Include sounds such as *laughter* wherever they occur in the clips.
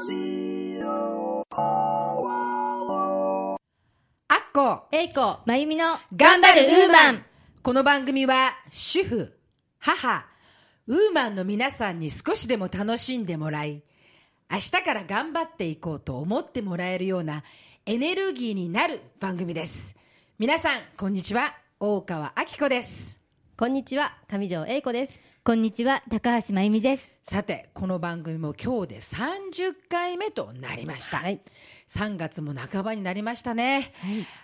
アッコえいこまゆみの頑張るウーマンこの番組は主婦、母、ウーマンの皆さんに少しでも楽しんでもらい、明日から頑張っていこうと思ってもらえるようなエネルギーになる番組です。皆さん、こんにちは。大川明子です。こんにちは上条えいこですこんにちは高橋まゆみです。さて、この番組も今日で30回目となりました。はい。3月も半ばになりましたね。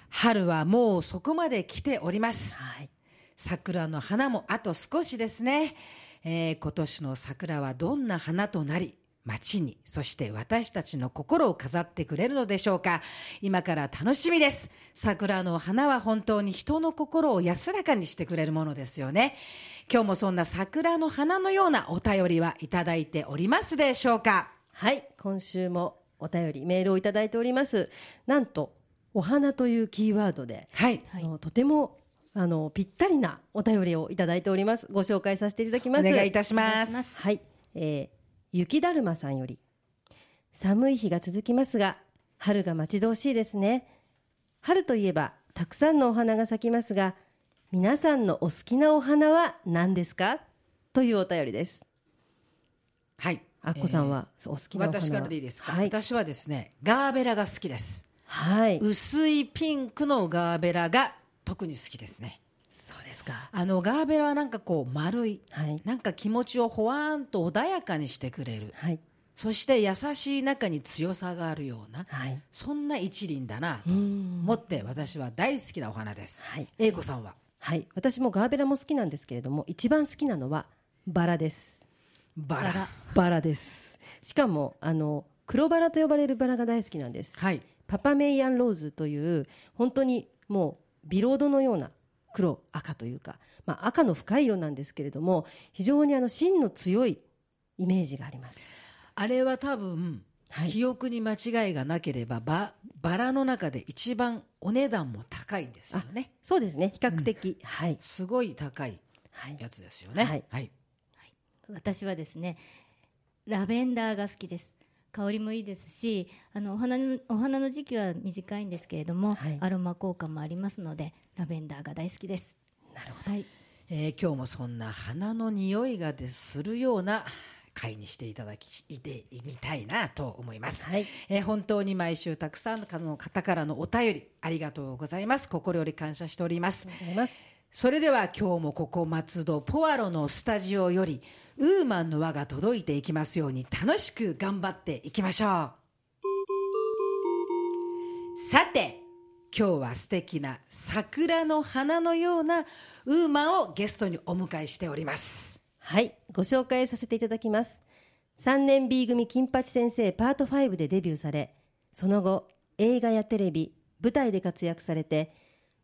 春はもうそこまで来ております。はい。桜の花もあと少しですね、えー今年の桜はどんな花となり街にそして私たちの心を飾ってくれるのでしょうか。今から楽しみです。桜の花は本当に人の心を安らかにしてくれるものですよね今日もそんな桜の花のようなお便りはいただいておりますでしょうか？はい今週もお便りメールをいただいております。なんとお花というキーワードで、はい。あのとてもあのぴったりなお便りをいただいております。ご紹介させていただきおます。願いいたします。はい、えー、雪だるまさんより寒い日が続きますが春が待ち遠しいですね。春といえばたくさんのお花が咲きますが皆さんのお好きなお花は何ですか？というお便りです。はい。あっこさんは、そうお好きなお花は？私からでいいですか、はい、私はですねガーベラが好きです。はい、薄いピンクのガーベラが特に好きですね。そうですか。あのガーベラはなんかこう丸い。はい。なんか気持ちをほわーんと穏やかにしてくれる。はい。そして優しい中に強さがあるようなはい。そんな一輪だなうとん。思って私は大好きなお花です。はい。英子さんは？はい。私もガーベラも好きなんですけれども一番好きなのはバラです。バラ。バラです。しかもあの黒バラと呼ばれるバラが大好きなんです。はい。パパメイアンローズという本当にもうビロードのような黒赤というか、まあ、赤の深い色なんですけれども非常にあの芯の強いイメージがあります。あれは多分、はい。記憶に間違いがなければババラの中で一番お値段も高いんですよね。そうですね。比較的、はい。すごい高い。やつですよね。はい。はい、私はですねラベンダーが好きです。香りもいいですしあのお花のお花の時期は短いんですけれども、はい。アロマ効果もありますのでラベンダーが大好きです。なるほど、はい、えー今日もそんな花の匂いがでするような会にしていただきいてみたいなと思います、はい。えー本当に毎週たくさんの方からのお便りありがとうございます。心より感謝しております。それでは今日もここ松戸ポアロのスタジオよりウーマンの輪が届いていきますように楽しく頑張っていきましょう。さて今日は素敵な桜の花のようなウーマンをゲストにお迎えしておりますはいご紹介させていただきます。3年 B 組金八先生パート5でデビューされその後映画やテレビ舞台で活躍されて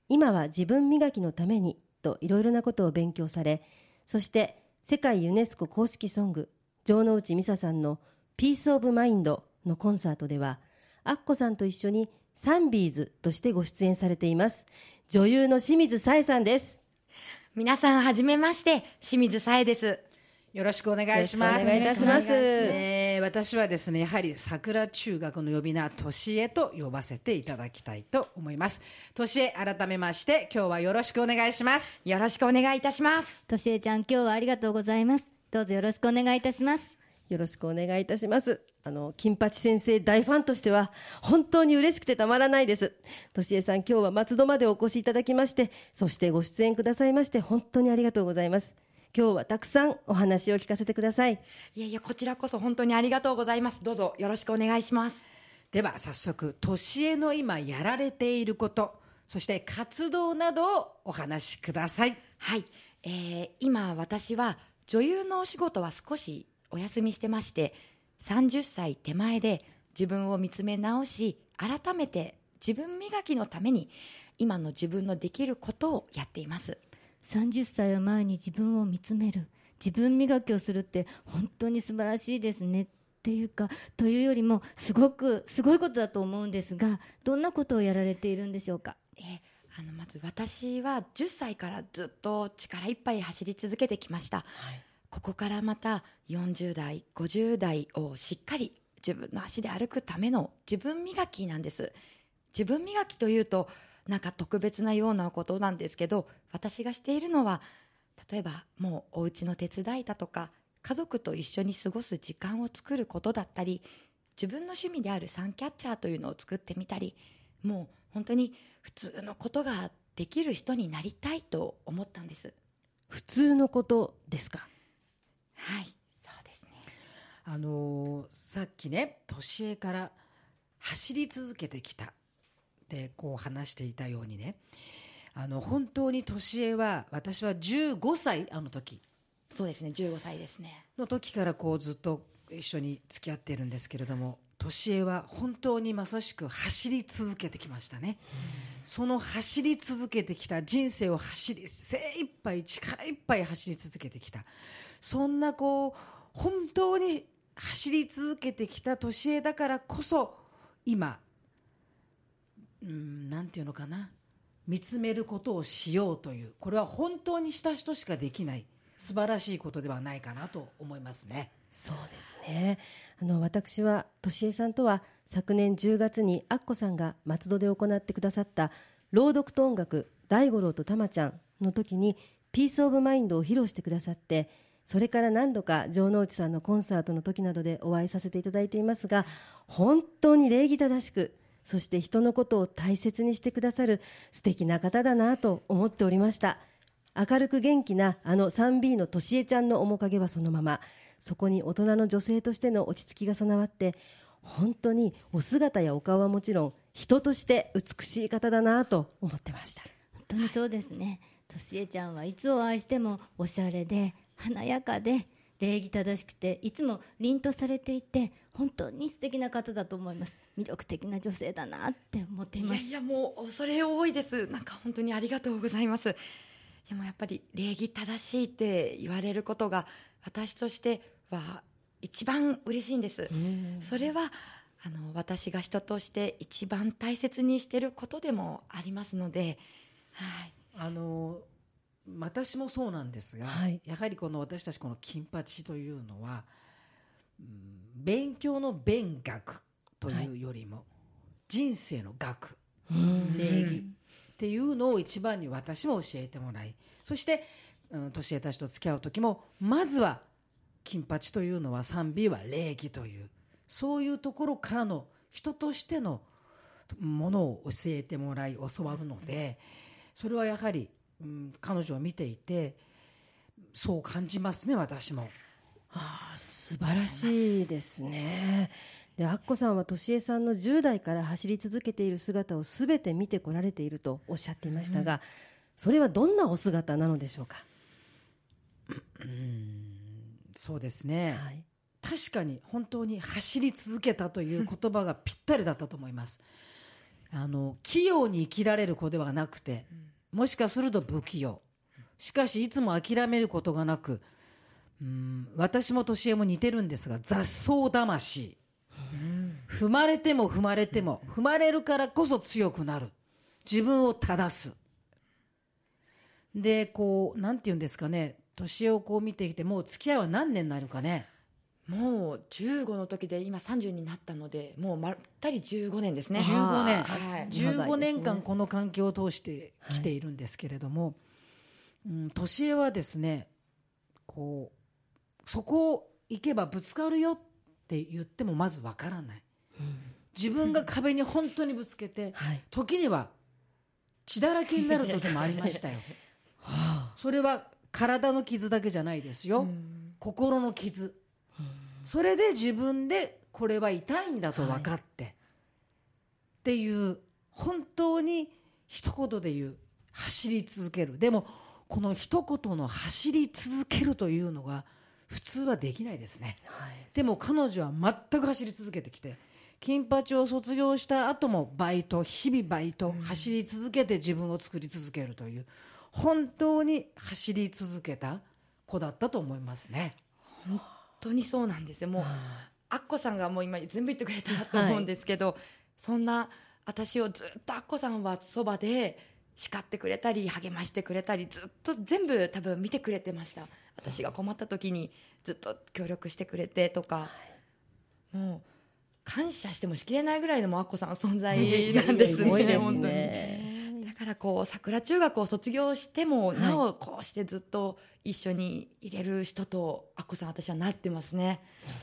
今は自分磨きのためにといろいろなことを勉強されそして世界ユネスコ公式ソング城之内美沙さんの「ピース・オブ・マインド」のコンサートではアッコさんと一緒にサンビーズとしてご出演されています。女優の清水紗恵さんです。皆さんはじめまして清水さえですよろしくお願いします。お願いいたしますえー私はですね、やはり桜中学の呼び名、としえと呼ばせていただきたいと思います。としえ、改めまして、今日はよろしくお願いします。よろしくお願いいたしますとしえちゃん今日はありがとうございますどうぞよろしくお願いいたしますよろしくお願いいたします。あの、金八先生大ファンとしては、本当に嬉しくてたまらないです。としえさん、今日は松戸までお越しいただきまして、そしてご出演くださいまして、本当にありがとうございます。今日はたくさんお話を聞かせてください。いやいやこちらこそ本当にありがとうございますどうぞよろしくお願いしますでは、早速、としえの今やられていること、そして活動などをお話しください。はい、えー今私は女優のお仕事は少しお休みしてまして30歳手前で自分を見つめ直し改めて自分磨きのために今の自分のできることをやっています。30歳を前に自分を見つめる。自分磨きをするって本当に素晴らしいですねっていうかというよりもすごくすごいことだと思うんですがどんなことをやられているんでしょうか？えーあのまず私は10歳からずっと力いっぱい走り続けてきました、ここからまた40代50代をしっかり自分の足で歩くための自分磨きなんです。自分磨きというとなんか特別なようなことなんですけど私がしているのは例えばもうお家の手伝いだとか家族と一緒に過ごす時間を作ることだったり自分の趣味であるサンキャッチャーというのを作ってみたりもう本当に普通のことができる人になりたいと思ったんです。普通のことですか？はいそうですね。あのーさっきね年恵から走り続けてきた。ってこう話していたようにね。あの本当に年恵は私は15歳あの時。そうですね15歳ですね。の時からこうずっと一緒に付き合っているんですけれども年恵は本当にまさしく走り続けてきましたね、その走り続けてきた人生を走り精一杯力いっぱい走り続けてきた。そんなこう本当に走り続けてきた年恵だからこそ今うんなんていうのかな。見つめることをしようという。これは本当にした人しかできない。素晴らしいことではないかなと思いますね。そうですね。あの私はとしえさんとは昨年10月にアッコさんが松戸で行ってくださった朗読と音楽大五郎とたまちゃんの時に Peace of Mind を披露してくださってそれから何度か城之内さんのコンサートの時などでお会いさせていただいていますが本当に礼儀正しくそして人のことを大切にしてくださる素敵な方だなと思っておりました。明るく元気なあの 3B のとしえちゃんの面影はそのまま。そこに大人の女性としての落ち着きが備わって本当にお姿やお顔はもちろん人として美しい方だなと思ってました本当にそうですね。としえちゃんはいつお会いしてもおしゃれで華やかで礼儀正しくていつも凛とされていて本当に素敵な方だと思います。魅力的な女性だなって思っています。いやいやもう恐れ多いですなんか本当にありがとうございますでもやっぱり礼儀正しいって言われることが私としては一番嬉しいんです。それはあの私が人として一番大切にしてることでもありますので、はい、あの私もそうなんですが、はい。やはりこの私たちこの金八というのは、うん勉強の勉学というよりも、人生の学。礼儀っていうのを一番に私も教えてもらいそして、うん、年上たちと付き合う時もまずは金八というのは 3B は礼儀というそういうところからの人としてのものを教えてもらい教わるのでそれはやはり、うん、彼女を見ていてそう感じますね私も。ああ素晴らしいですね。でアッコさんはとしえさんの10代から走り続けている姿をすべて見てこられているとおっしゃっていましたが、それはどんなお姿なのでしょうか？そうですね、はい、確かに本当に走り続けたという言葉がぴったりだったと思います。あの器用に生きられる子ではなくて、もしかすると不器用。しかしいつも諦めることがなく、うん私も年恵も似てるんですが雑草魂、踏まれても踏まれても踏まれるからこそ強くなる。自分を正す。でこうなんて言うんですかね。年恵をこう見てきてもう付き合いは何年になるかね。もう15の時で今30になったのでもうまったり15年ですね。15年、はい。15年間この関係を通してきているんですけれども、うん、年恵はですねこうそこを行けばぶつかるよって言ってもまずわからない自分が壁に本当にぶつけて *laughs* はい、時には血だらけになる時もありましたよ。*laughs* それは体の傷だけじゃないですよ、心の傷。それで自分でこれは痛いんだと分かって、っていう本当に一言で言う走り続ける。でもこの一言の走り続けるというのが普通はできないですね。はい、でも彼女は全く走り続けてきて金八を卒業した後もバイト日々バイト、走り続けて自分を作り続けるという本当に走り続けた子だったと思いますね。本当にそうなんですよ。もうアッコさんがもう今全部言ってくれたなと思うんですけど、そんな私をずっとアッコさんはそばで叱ってくれたり励ましてくれたりずっと全部多分見てくれてました。私が困った時にずっと協力してくれてとか、もう感謝してもしきれないぐらいのもうアッコさんの存在なんですね。*laughs* すごいです本当にね。だからこう桜中学を卒業しても、はいなおこうしてずっと一緒にいれる人とアッコさん私はなってますね。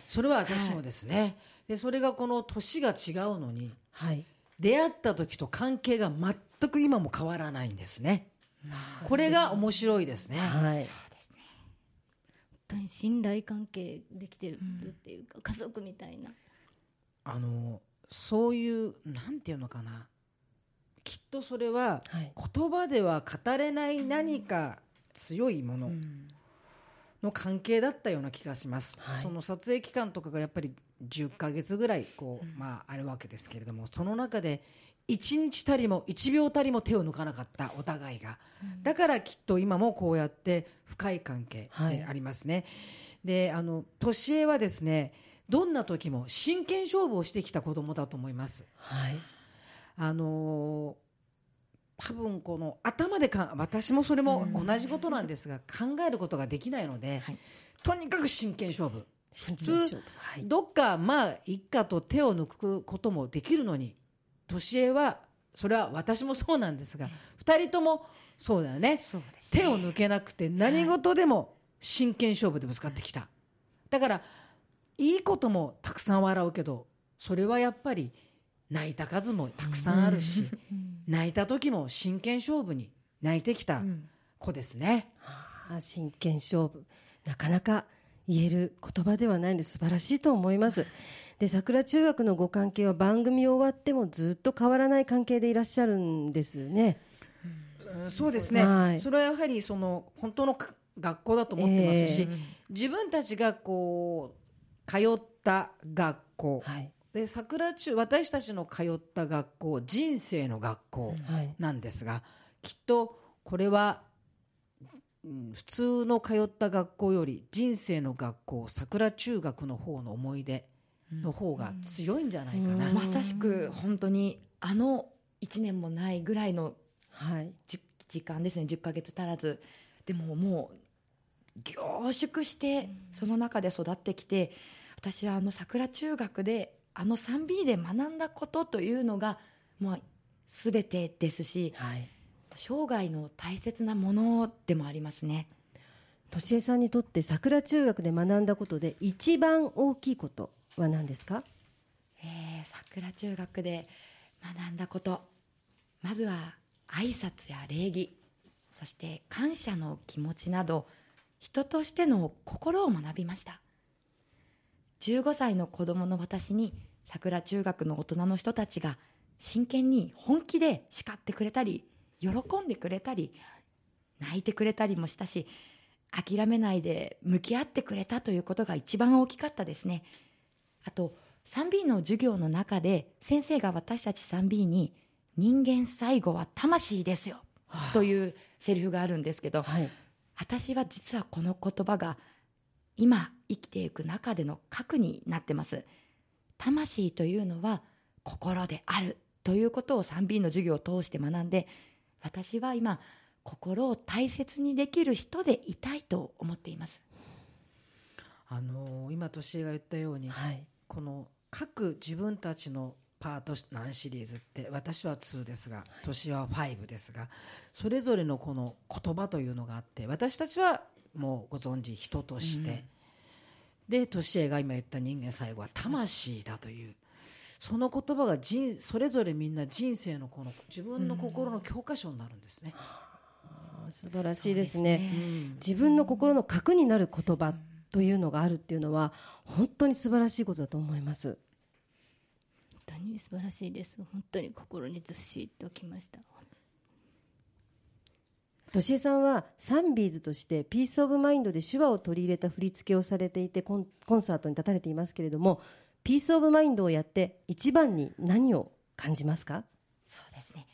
それは私もですね、でそれがこの年が違うのにはい。出会った時と関係が全く今も変わらないんですねこれが面白いですねはい。本当に信頼関係できてるっていうか、家族みたいなあのそういうなんていうのかな。きっとそれははい。言葉では語れない何か強いものの関係だったような気がします、はい。その撮影期間とかがやっぱり10ヶ月ぐらいこう、まあ、あるわけですけれどもその中で1日たりも1秒たりも手を抜かなかったお互いが、だからきっと今もこうやって深い関係でありますね、であの年恵はですねどんな時も真剣勝負をしてきた子供だと思います。はい。あのー多分この頭でか私もそれも同じことなんですが、考えることができないので、はい。とにかく真剣勝負。普通はい。どっかまあ一家と手を抜くこともできるのに年恵はそれは私もそうなんですが2人ともそうだよね。そうです手を抜けなくて何事でも真剣勝負でぶつかってきた、だからいいこともたくさん笑うけどそれはやっぱり泣いた数もたくさんあるし、泣いた時も真剣勝負に泣いてきた子ですね、あー真剣勝負。なかなか言える言葉ではないので素晴らしいと思います。で桜中学のご関係は番組終わってもずっと変わらない関係でいらっしゃるんですね。うん。そうですね、はい。それはやはりその本当のか学校だと思ってますし、え。自分たちがこう通った学校、はい。で桜中私たちの通った学校人生の学校はい。なんですが、きっとこれは、うん普通の通った学校より人生の学校桜中学の方の思い出の方が強いんじゃないかな、うん。まさしく本当にあの1年もないぐらいのはい。じ時間ですね。10ヶ月足らず。でももう凝縮してその中で育ってきて私はあの桜中学であの 3B で学んだことというのがもう全てですしはい。生涯の大切なものでもありますね。としえさんにとって桜中学で学んだことで一番大きいことは何ですか？えー桜中学で学んだこと。まずは挨拶や礼儀。そして感謝の気持ちなど人としての心を学びました15歳の子供の私に桜中学の大人の人たちが真剣に本気で叱ってくれたり喜んでくれたり泣いてくれたりもしたし諦めないで向き合ってくれたということが一番大きかったですね。あと 3B の授業の中で先生が私たち 3B に「人間最後は魂ですよ」というセリフがあるんですけどはい。私は実はこの言葉が今生きていく中での核になってます。魂というのは心であるということを 3B の授業を通して学んで私は今心を大切にできる人でいたいと思っています。あのー今年が言ったように、はい。この各自分たちのパート何シリーズって私は2ですが年は5ですがそれぞれのこの言葉というのがあって私たちはもうご存知人として、で年恵が今言った人間最後は魂だという。その言葉が人それぞれみんな人生のこの自分の心の教科書になるんですね。あー素晴らしいですね。うん。自分の心の核になる言葉というのがあるっていうのは本当に素晴らしいことだと思います。本当に素晴らしいです。本当に心にずっしりときましたとしえさんはサンビーズとしてピース・オブ・マインドで手話を取り入れた振り付けをされていてコンコンサートに立たれていますけれどもピース・オブ・マインドをやって一番に何を感じますか？そうですね。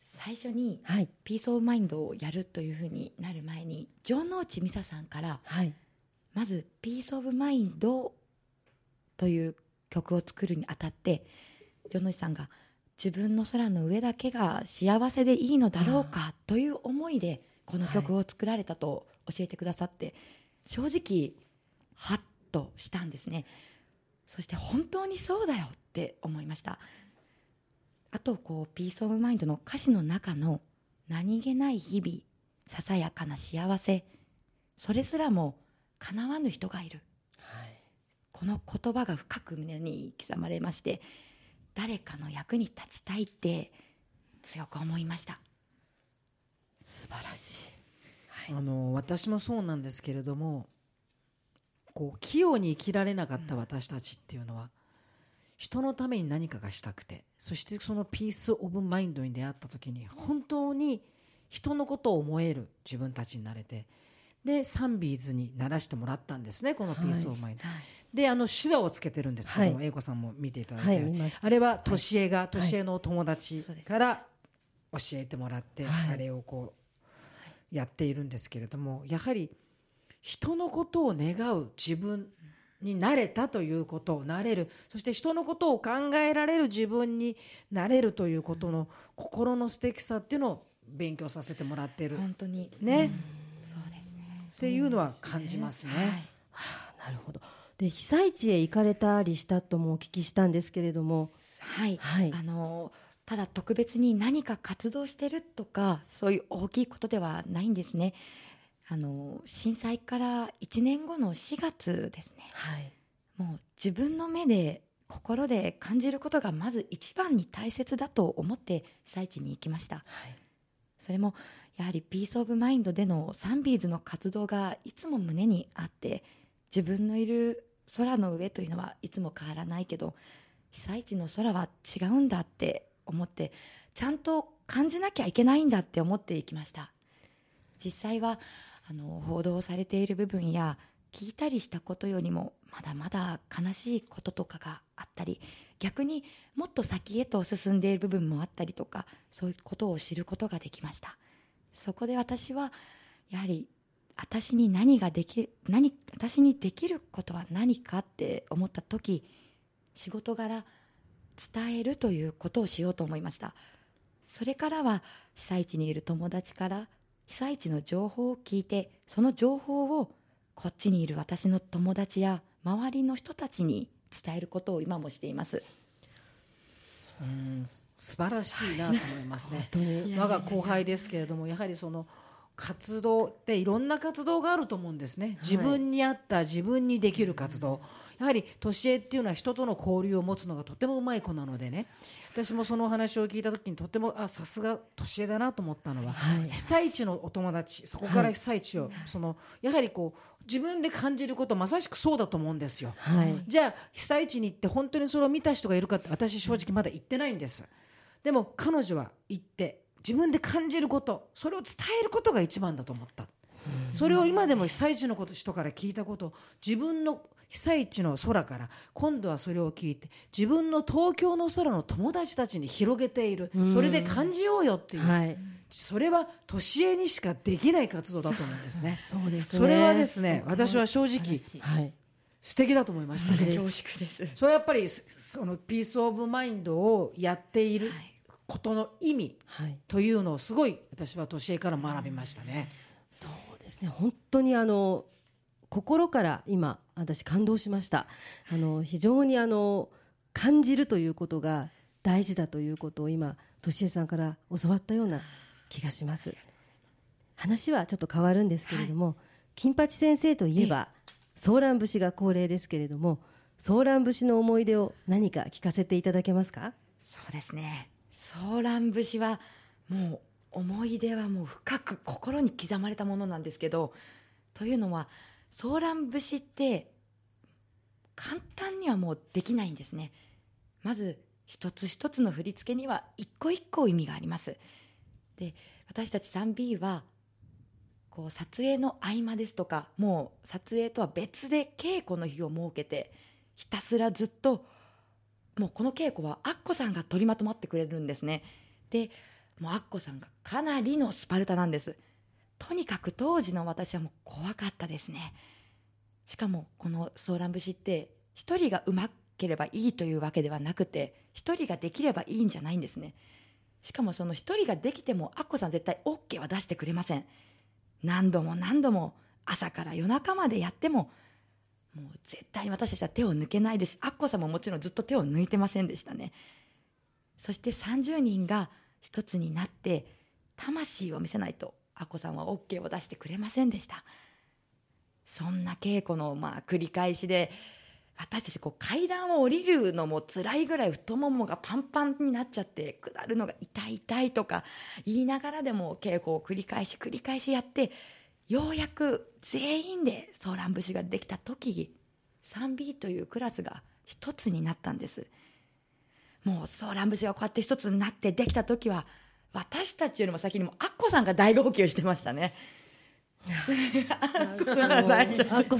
最初にはい。ピース・オブ・マインドをやるというふうになる前に城之内美沙さんからはい。まず「ピース・オブ・マインド」という曲を作るにあたって城之内さんが自分の空の上だけが幸せでいいのだろうかという思いでこの曲を作られたと教えてくださって正直ハッとしたんですね。そして本当にそうだよって思いました。あとこうピース・オブ・マインドの歌詞の中の何気ない日々ささやかな幸せそれすらも叶わぬ人がいる。はい。この言葉が深く胸に刻まれまして誰かの役に立ちたいって強く思いました。素晴らしい。あの私もそうなんですけれどもこう器用に生きられなかった私たちっていうのは人のために何かがしたくてそしてそのピース・オブ・マインドに出会った時に本当に人のことを思える自分たちになれてでサンビーズにならしてもらったんですねこのピース・オブ・マインド、であの手話をつけてるんですけども、はい。英子さんも見ていただいて、はいあれは年恵が年恵のお友達から教えてもらって、はい。あれをこうやっているんですけれどもやはり人のことを願う自分になれたということをなれるそして人のことを考えられる自分になれるということの心の素敵さっていうのを勉強させてもらっている。本当に。ね。そうですねっていうのは感じますね。はあなるほど。で被災地へ行かれたりしたともお聞きしたんですけれども。はい、はい。あのただ特別に何か活動してるとかそういう大きいことではないんですね。あの震災から1年後の4月ですね。はい。もう自分の目で心で感じることがまず一番に大切だと思って被災地に行きました。はい。それもやはりピース・オブ・マインドでのサンビーズの活動がいつも胸にあって自分のいる空の上というのはいつも変わらないけど被災地の空は違うんだって思ってちゃんと感じなきゃいけないんだって思っていきました。実際はあの報道されている部分や聞いたりしたことよりもまだまだ悲しいこととかがあったり逆にもっと先へと進んでいる部分もあったりとかそういうことを知ることができました。そこで私はやはり私に何ができ何私にできることは何かって思った時仕事柄伝えるということをしようと思いました。それからは被災地にいる友達から被災地の情報を聞いてその情報をこっちにいる私の友達や周りの人たちに伝えることを今もしています。うん素晴らしいなと思いますね。*laughs* 我が後輩ですけれどもやはりその活動っていろんな活動があると思うんですね。自分に合った自分にできる活動、やはり年恵っていうのは人との交流を持つのがとてもうまい子なのでね。私もそのお話を聞いた時にとてもあさすが年恵だなと思ったのは、はい。被災地のお友達そこから被災地を、そのやはりこう自分で感じることまさしくそうだと思うんですよ。はい。じゃあ被災地に行って本当にそれを見た人がいるかって私正直まだ行ってないんです。でも彼女は行って自分で感じることそれを伝えることが一番だと思った。それを今でも被災地のこと人から聞いたことを自分の被災地の空から今度はそれを聞いて自分の東京の空の友達たちに広げている。それで感じようよっていう、はい。それは年恵にしかできない活動だと思うんですね。*laughs* そうですね。それはですね私は正直はい。素敵だと思いましたね。恐縮です。それはやっぱりそそのピース・オブ・マインドをやっていることの意味はい。というのをすごい私は年恵から学びましたね。そうですね。本当にあの心から今私感動しました。あの非常にあの感じるということが大事だということを今としえさんから教わったような気がします。話はちょっと変わるんですけれども、金八先生といえばソーラン節が恒例ですけれどもソーラン節の思い出を何か聞かせていただけますか？そうですねソーラン節はもう思い出はもう深く心に刻まれたものなんですけどというのはソーラン節って簡単にはもうできないんですね。まず一つ一つの振り付けには一個一個意味があります。で私たち 3B はこう撮影の合間ですとかもう撮影とは別で稽古の日を設けてひたすらずっともうこの稽古はアッコさんが取りまとまってくれるんですね。でもうアッコさんがかなりのスパルタなんです。とにかく当時の私はもう怖かったですね。しかもこのソーラン節って一人がうまければいいというわけではなくて一人ができればいいんじゃないんですね。しかもその一人ができてもアッコさん絶対 OK は出してくれません。何度も何度も朝から夜中までやってももう絶対に私たちは手を抜けないです。アッコさんももちろんずっと手を抜いてませんでしたね。そして30人が一つになって魂を見せないとアッコさんは OK を出してくれませんでした。そんな稽古のまあ繰り返しで私たちこう階段を降りるのも辛いぐらい太ももがパンパンになっちゃって下るのが痛い痛いとか言いながらでも稽古を繰り返し繰り返しやってようやく全員でソーラン節ができた時 3B というクラスが一つになったんです。もうソーラン節がこうやって一つになってできた時は私たちよりも先にもアッコさんが大号泣してましたね。アッコ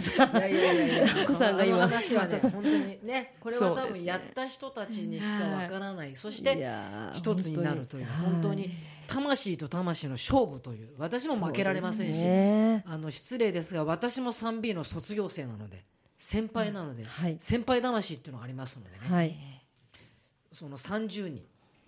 さん。が今話はね、本当にね、これは多分やった人たちにしかわからない、そしいて一つになるという、本当に魂と魂の勝負という、私も負けられませんし、ねあの失礼ですが、私も 3B の卒業生なので、先輩なので、はい先輩魂っていうのがありますのでね、はいその30人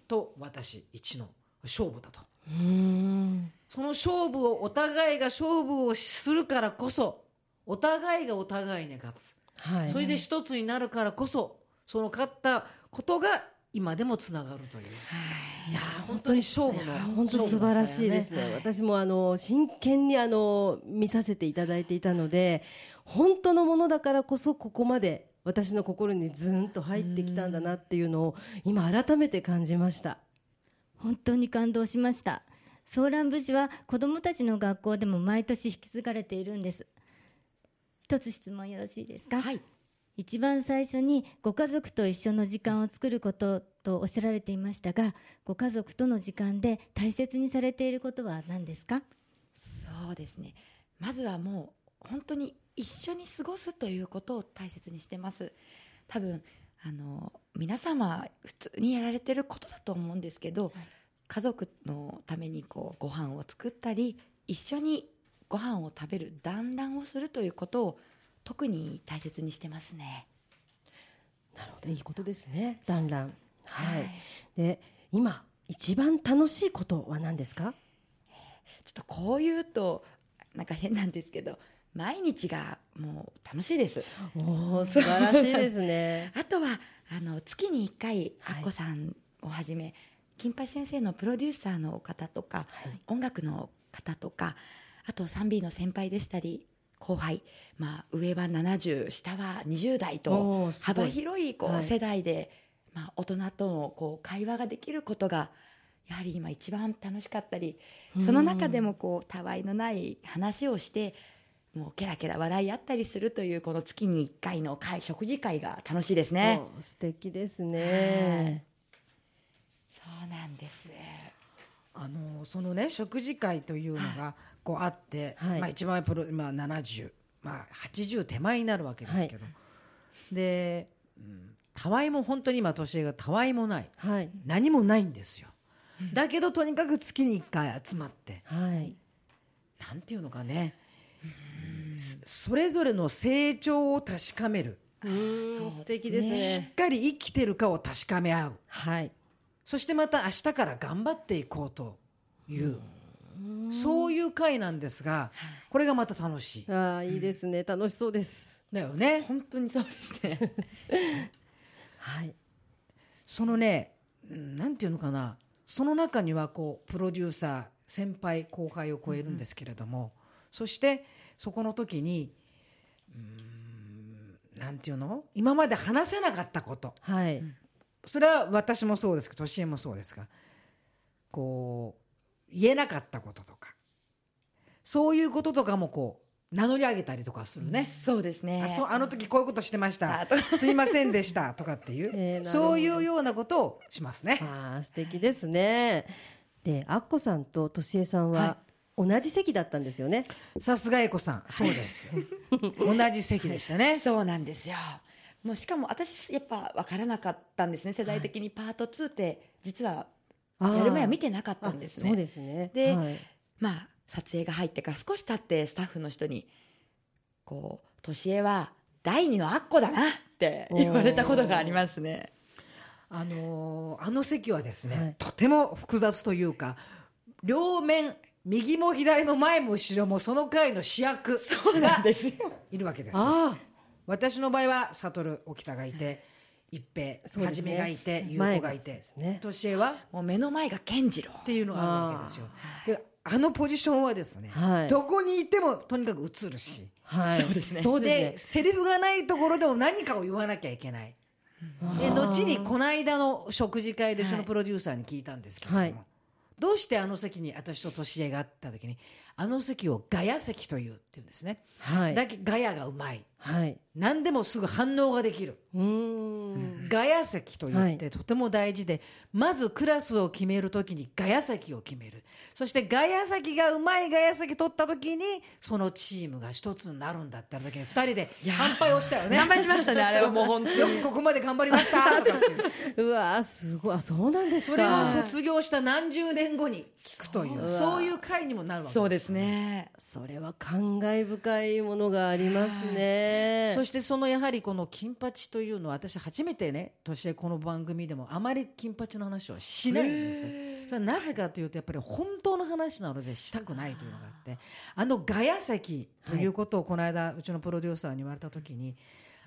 と私1の勝負だと。うーん。その勝負をお互いが勝負をするからこそお互いがお互いに勝つ、はい。それで一つになるからこそその勝ったことが今でもつながるという、い。やー本当に勝負の本当素晴らしいです。ね勝負だったよ私もあの真剣にあの見させていただいていたので本当のものだからこそここまで私の心にズンと入ってきたんだなっていうのを今改めて感じました本当に感動しました。ソーラン節は子どもたちの学校でも毎年引き継がれているんです。一つ質問よろしいですか、はい。一番最初にご家族と一緒の時間を作ることとおっしゃられていましたがご家族との時間で大切にされていることは何ですか？そうですね。まずはもう本当に一緒に過ごすということを大切にしてます。多分あの皆様普通にやられてることだと思うんですけど、家族のためにこうご飯を作ったり一緒にご飯を食べる団らんをするということを特に大切にしてますね。なるほど。いいことですね。団らん。はい、はい。で今一番楽しいことは何ですか？ちょっとこう言うとなんか変なんですけど毎日がもう楽しいです。おお素晴らしいですね。*laughs* あとはあの月に1回はい。アッコさんをはじめ、金八先生のプロデューサーの方とか、はい。音楽の方とかあと 3B の先輩でしたり後輩、まあ、上は70下は20代と幅広いこう、はい。世代で、まあ、大人とのこう会話ができることがやはり今一番楽しかったりその中でもこうたわいのない話をしてもうケラケラ笑い合ったりするというこの月に1回の会食事会が楽しいですね。素敵ですね。そうなんです。あのそのね食事会というのがこうあって、はい。まあ、一番プロ、まあ、70、まあ、80手前になるわけですけど、で、うん、たわいも本当に今年がたわいもない。はい。何もないんですよ。だけどとにかく月に1回集まって。はい。なんていうのかねそそれぞれの成長を確かめる。素敵ですしねっかり生きてるかを確かめ合う。はい。そしてまた明日から頑張っていこうという。そういう会なんですがこれがまた楽しい。ああいいですね。楽しそうです。だよね。本当にそうですね。*laughs* はい。そのねうんなんていうのかな。その中にはこうプロデューサー先輩後輩を超えるんですけれども、そしてそこの時にうーんなんていうの？今まで話せなかったこと。はい。それは私もそうですけど年恵もそうですがこう言えなかったこととか。そういうこととかもこう名乗り上げたりとかするね、そうですね。あそうあの時こういうことしてました。すいませんでした。とかっていう、*laughs* えーそういうようなことをしますね。ああ素敵ですね。でアッコさんととしえさんは同じ席だったんですよね。さすがエコさん。そうです。*laughs* 同じ席でしたね、そうなんですよ。もうしかも私やっぱ分からなかったんですね。世代的にパート2って実はやる前は見てなかったんですね。あそうですね。ではい。まあ撮影が入ってから少し経ってスタッフの人にこう「年恵は第二のアッコだな」って言われたことがありますね。あのーあの席はですね、はい。とても複雑というか両面右も左も前も後ろもその回の主役そうなんですよ。いるわけです私の場合は悟沖田がいて一平はじめがいて優子がいてですね。年恵はもう目の前が健次郎。っていうのがあるわけですよ。であのポジションはですね、はい。どこにいてもとにかく映るし、はい。そうですね。そうでですセリフがないところでも何かを言わなきゃいけない。で後にこの間の食事会でうちのプロデューサーに聞いたんですけれども、はいどうしてあの席に私と年恵があった時にあの席をガヤ席というって言うんですね、はい。だけガヤがうまい。はい。何でもすぐ反応ができる。うーん。ガヤ席と言っはい。てとても大事で、まずクラスを決めるときにガヤ席を決める。そしてガヤ席がうまいガヤ席取ったときにそのチームが一つになるんだって時に2人で乾杯をしたよね。乾杯しましたねあれはもう *laughs* 本当に。よくここまで頑張りました *laughs* う。う。わーすごい。あそうなんですか。それを卒業した何十年後に聞くというそういう会にもなるわけそうですね。それは感慨深いものがありますね。そしてそのやはりこの金八というのは私初めてね年でこの番組でもあまり金八の話をしないんです。それはなぜかというとやっぱり本当の話なのでしたくないというのがあってあのガヤ席ということをこの間うちのプロデューサーに言われた時に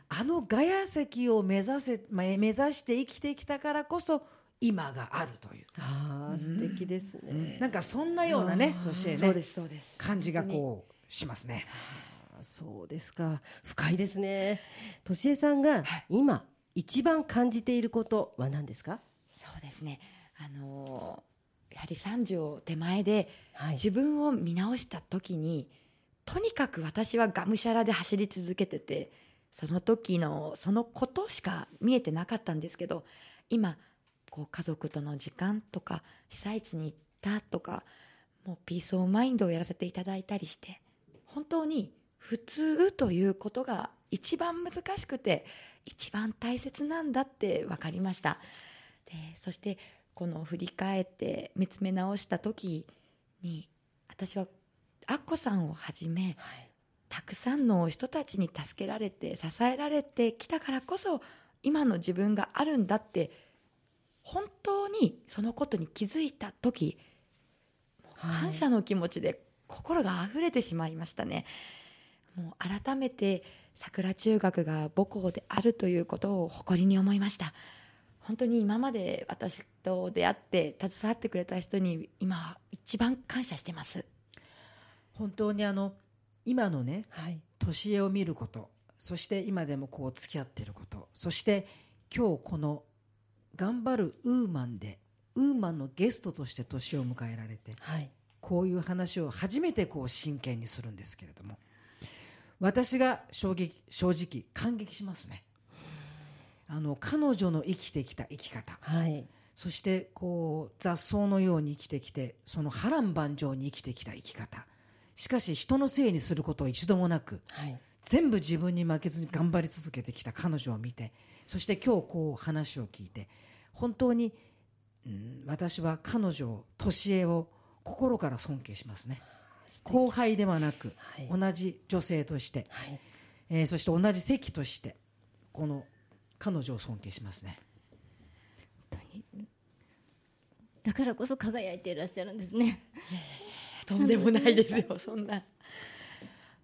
あのガヤ席を目指せまあ目指して生きてきたからこそ今があるという。ああ素敵ですね、なんかそんなようなね年へねそうですそうです。感じがこうしますね。あそうですか。深いですね。としえさんが今一番感じていることは何ですか？そうですね。あのーやはり30を手前ではい。自分を見直した時にとにかく私はがむしゃらで走り続けててその時のそのことしか見えてなかったんですけど今こう家族との時間とか被災地に行ったとかもう Peace of Mind をやらせていただいたりして本当に普通ということが一番難しくて一番大切なんだって分かりました。でそしてこの振り返って見つめ直した時に私はアッコさんをはじめたくさんの人たちに助けられて支えられてきたからこそ今の自分があるんだって本当にそのことに気づいた時感謝の気持ちで心が溢れてしまいましたね。もう改めて桜中学が母校であるということを誇りに思いました。本当に今まで私と出会って携わってくれた人に今一番感謝してます。本当にあの今のねはい年を見ることそして今でもこう付き合っていることそして今日この「頑張るウーマン」でウーマンのゲストとして年を迎えられてはい。こういう話を初めてこう真剣にするんですけれども私が衝撃正直感激しますね。あの彼女の生きてきた生き方。はい。そしてこう雑草のように生きてきてその波乱万丈に生きてきた生き方。しかし人のせいにすることを一度もなくはい全部自分に負けずに頑張り続けてきた彼女を見てそして今日こう話を聞いて本当に、うん、私は彼女を年恵を心から尊敬しますね。後輩ではなく、はい。同じ女性として、はい。えーそして同じ席としてこの彼女を尊敬しますね。だからこそ輝いていらっしゃるんですね。とんでもないですよ、そんな。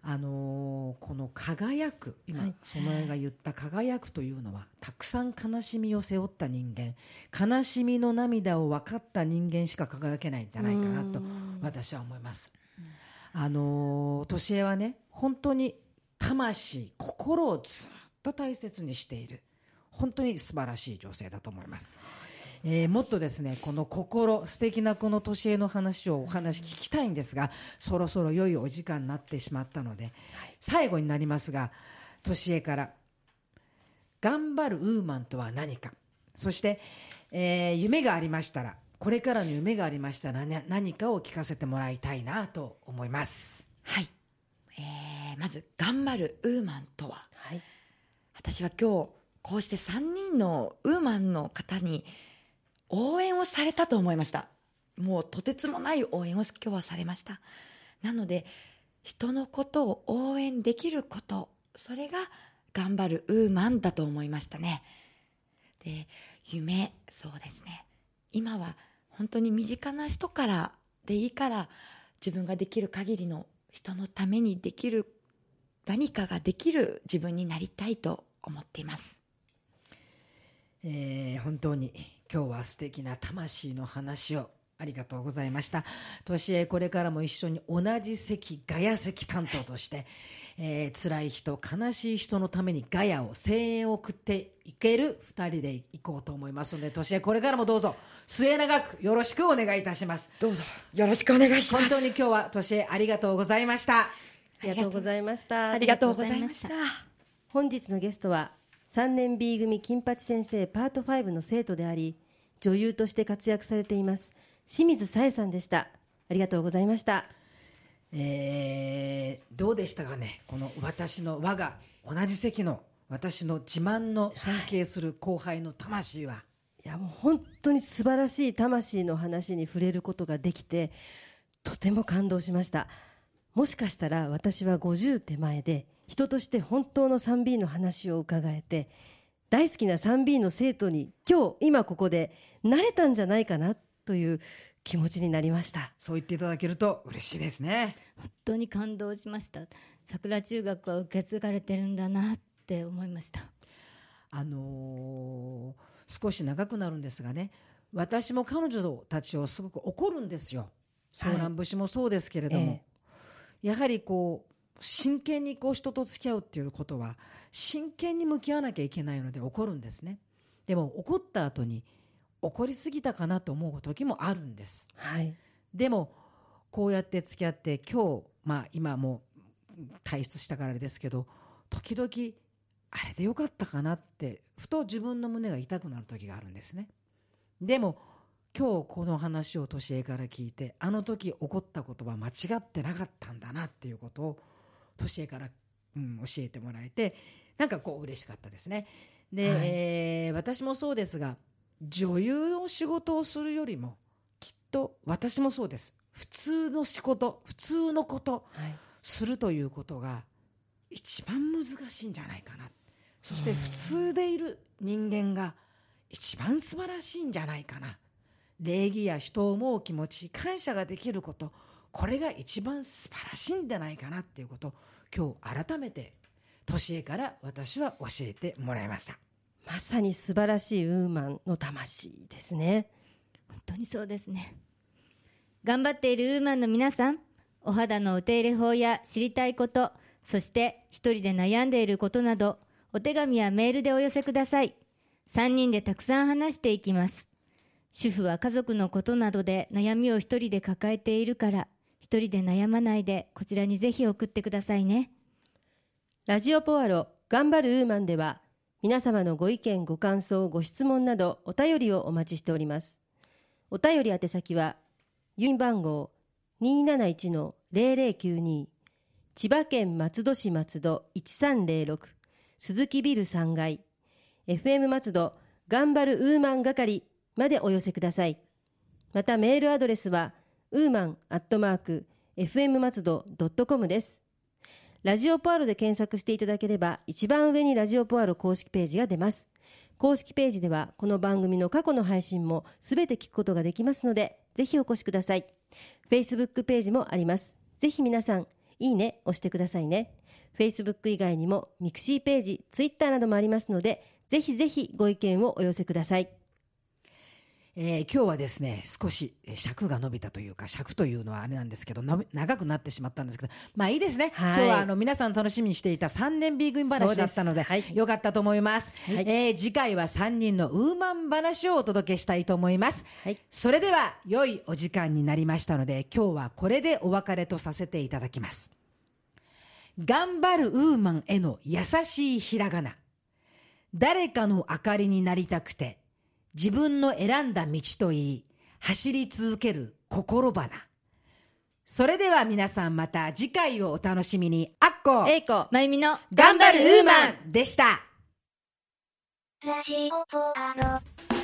あのーこの輝く今、はいその絵が言った輝くというのはたくさん悲しみを背負った人間悲しみの涙を分かった人間しか輝けないんじゃないかなと私は思います。あのー年恵はね本当に魂心をずっと大切にしている本当に素晴らしい女性だと思います。えーもっとですねこの心素敵なこの年恵の話をお話聞きたいんですがそろそろ良いお時間になってしまったので、最後になりますが年恵から「頑張るウーマンとは何か」そして、えー夢がありましたらこれからの夢がありましたら、ね、何かを聞かせてもらいたいなと思います。はい。えーまず、頑張るウーマンとは、はい私は今日、こうして3人のウーマンの方に応援をされたと思いました。もうとてつもない応援を今日はされました。なので、人のことを応援できること、それが頑張るウーマンだと思いましたね。で、夢、そうですね。今は本当に身近な人からでいいから自分ができる限りの人のためにできる何かができる自分になりたいと思っています。えー本当に今日は素敵な魂の話をありがとうございました。年へこれからも一緒に同じ席、ガヤ席担当として、えー辛い人、悲しい人のためにガヤを、声援を送っていける二人でいこうと思いますので、年へこれからもどうぞ末永くよろしくお願いいたします。どうぞよろしくお願いします。本当に今日は年へありがとうございました。ありがとうございましたありがとうございました。本日のゲストは3年 B 組金八先生パート5の生徒であり女優として活躍されています清水さえさんでした。ありがとうございました。えーどうでしたかね、この私の我が同じ席の私の自慢の尊敬する後輩の魂は、いやもう本当に素晴らしい魂の話に触れることができてとても感動しました。もしかしたら私は50手前で人として本当の 3B の話を伺えて大好きな 3B の生徒に今日今ここでなれたんじゃないかなという気持ちになりました。そう言っていただけると嬉しいですね。本当に感動しました。桜中学は受け継がれてるんだなって思いました。あのー少し長くなるんですがね、私も彼女たちをすごく怒るんですよ。ソーラン節もそうですけれども、やはりこう真剣にこう人と付き合うっていうことは真剣に向き合わなきゃいけないので怒るんですね。でも怒った後に怒りすぎたかなと思う時もあるんです。はいでもこうやって付き合って今日まあ今もう退出したからですけど時々あれでよかったかなってふと自分の胸が痛くなる時があるんですねでも今日この話を年恵から聞いてあの時起こったことは間違ってなかったんだなっていうことを年恵から、うん、教えてもらえてなんかこう嬉しかったですね。で、はい。えー私もそうですが女優の仕事をするよりもきっと私もそうです。普通の仕事普通のことはい。するということが一番難しいんじゃないかな。そして普通でいる人間が一番素晴らしいんじゃないかな。礼儀や人を思う気持ち感謝ができることこれが一番素晴らしいんじゃないかなっていうことを今日改めて年恵から私は教えてもらいました。まさに素晴らしいウーマンの魂ですね。本当にそうですね。頑張っているウーマンの皆さんお肌のお手入れ法や知りたいことそして一人で悩んでいることなどお手紙やメールでお寄せください。3人でたくさん話していきます。主婦は家族のことなどで悩みを一人で抱えているから一人で悩まないでこちらにぜひ送ってくださいね。ラジオポアロ頑張るウーマンでは皆様のご意見ご感想ご質問などお便りをお待ちしております。お便り宛先は郵便番号271-0092千葉県松戸市松戸1306鈴木ビル3階 FM 松戸頑張るウーマン係までお寄せください。またメールアドレスはウーマンアットマーク FM 松戸 .com です。ラジオポアロで検索していただければ一番上にラジオポアロ公式ページが出ます。公式ページではこの番組の過去の配信もすべて聞くことができますのでぜひお越しください。Facebook ページもあります。ぜひ皆さんいいね押してくださいね。Facebook 以外にもミクシーページ Twitter などもありますのでぜひぜひご意見をお寄せください。えー今日はですね少しえー尺が伸びたというか尺というのはあれなんですけど長くなってしまったんですけどまあいいですね、はい。今日はあの皆さん楽しみにしていた3年 B 組話だったのでですはい。よかったと思います、はい。えー次回は3人のウーマン話をお届けしたいと思います、はい。それでは良いお時間になりましたので今日はこれでお別れとさせていただきます。頑張るウーマンへの優しいひらがな。誰かの明かりになりたくて自分の選んだ道といい走り続ける心花。それでは皆さんまた次回をお楽しみに。あっこえいこまゆみの頑張るウーマンでした。ラジオポアロ。